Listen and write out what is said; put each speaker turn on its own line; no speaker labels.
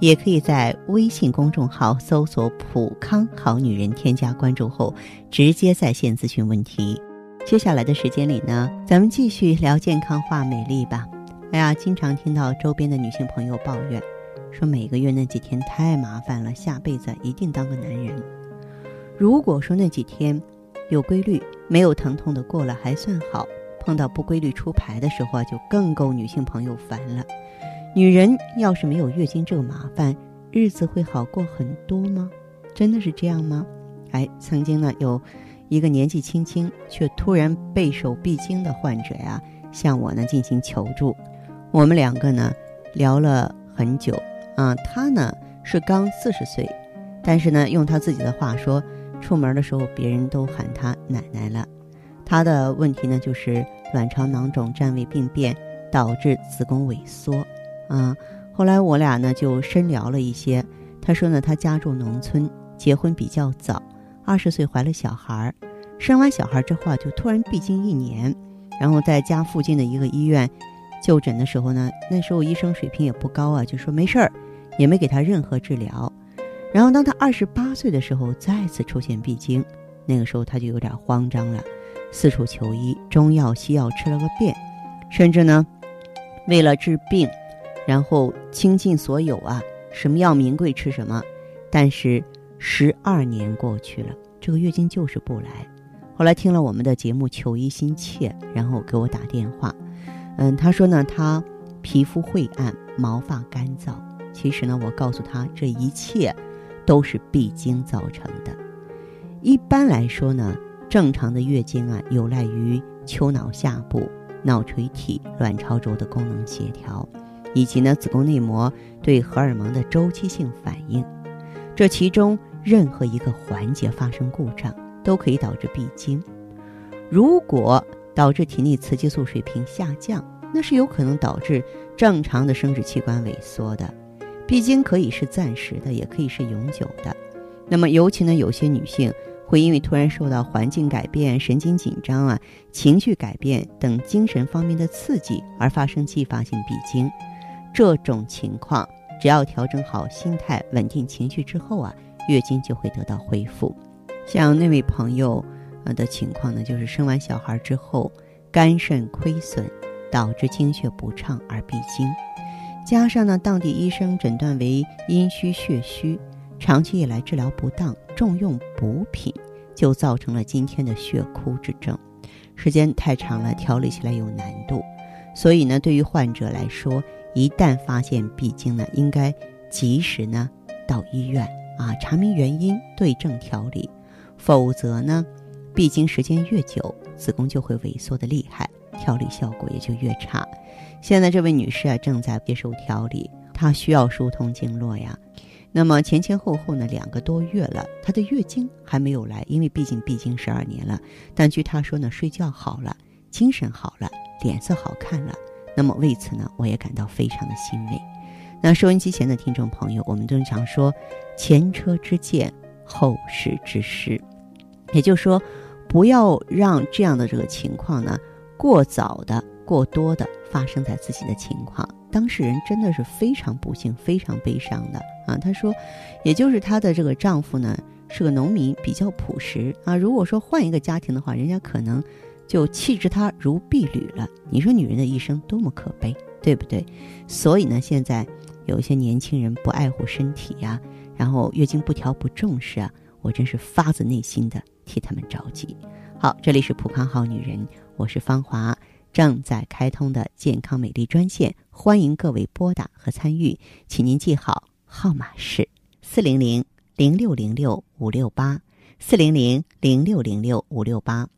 也可以在微信公众号搜索“普康好女人”，添加关注后直接在线咨询问题。接下来的时间里呢，咱们继续聊健康化美丽吧。哎呀，经常听到周边的女性朋友抱怨，说每个月那几天太麻烦了，下辈子一定当个男人。如果说那几天有规律、没有疼痛的过了还算好，碰到不规律出牌的时候啊，就更够女性朋友烦了。女人要是没有月经这个麻烦，日子会好过很多吗？真的是这样吗？哎，曾经呢，有一个年纪轻轻却突然备受闭经的患者呀，向我呢进行求助。我们两个呢聊了很久啊，他呢是刚四十岁，但是呢用他自己的话说，出门的时候别人都喊他奶奶了。他的问题呢就是卵巢囊肿占位病变导致子宫萎缩。啊，后来我俩呢就深聊了一些。他说呢，他家住农村，结婚比较早，二十岁怀了小孩儿，生完小孩之后啊，就突然闭经一年，然后在家附近的一个医院就诊的时候呢，那时候医生水平也不高啊，就说没事儿，也没给他任何治疗。然后当他二十八岁的时候再次出现闭经，那个时候他就有点慌张了，四处求医，中药西药吃了个遍，甚至呢，为了治病。然后倾尽所有啊，什么药名贵吃什么，但是十二年过去了，这个月经就是不来。后来听了我们的节目，求医心切，然后给我打电话。嗯，他说呢，他皮肤晦暗，毛发干燥。其实呢，我告诉他，这一切都是闭经造成的。一般来说呢，正常的月经啊，有赖于丘脑下部脑垂体卵巢轴的功能协调。以及呢，子宫内膜对荷尔蒙的周期性反应，这其中任何一个环节发生故障，都可以导致闭经。如果导致体内雌激素水平下降，那是有可能导致正常的生殖器官萎缩的。闭经可以是暂时的，也可以是永久的。那么，尤其呢，有些女性会因为突然受到环境改变、神经紧张啊、情绪改变等精神方面的刺激而发生继发性闭经。这种情况，只要调整好心态、稳定情绪之后啊，月经就会得到恢复。像那位朋友呃的情况呢，就是生完小孩之后，肝肾亏损，导致经血不畅而闭经，加上呢，当地医生诊断为阴虚血虚，长期以来治疗不当，重用补品，就造成了今天的血枯之症。时间太长了，调理起来有难度，所以呢，对于患者来说，一旦发现闭经呢，应该及时呢到医院啊查明原因，对症调理。否则呢，闭经时间越久，子宫就会萎缩的厉害，调理效果也就越差。现在这位女士啊正在接受调理，她需要疏通经络呀。那么前前后后呢两个多月了，她的月经还没有来，因为毕竟闭经十二年了。但据她说呢，睡觉好了，精神好了，脸色好看了。那么为此呢，我也感到非常的欣慰。那收音机前的听众朋友，我们经常说前车之鉴，后事之师，也就是说，不要让这样的这个情况呢过早的、过多的发生在自己的情况。当事人真的是非常不幸、非常悲伤的啊。她说，也就是她的这个丈夫呢是个农民，比较朴实啊。如果说换一个家庭的话，人家可能。就弃之他如敝履了。你说女人的一生多么可悲，对不对？所以呢，现在有一些年轻人不爱护身体呀，然后月经不调不重视啊，我真是发自内心的替他们着急。好，这里是普康好女人，我是芳华，正在开通的健康美丽专线，欢迎各位拨打和参与，请您记好号码是四零零零六零六五六八四零零零六零六五六八。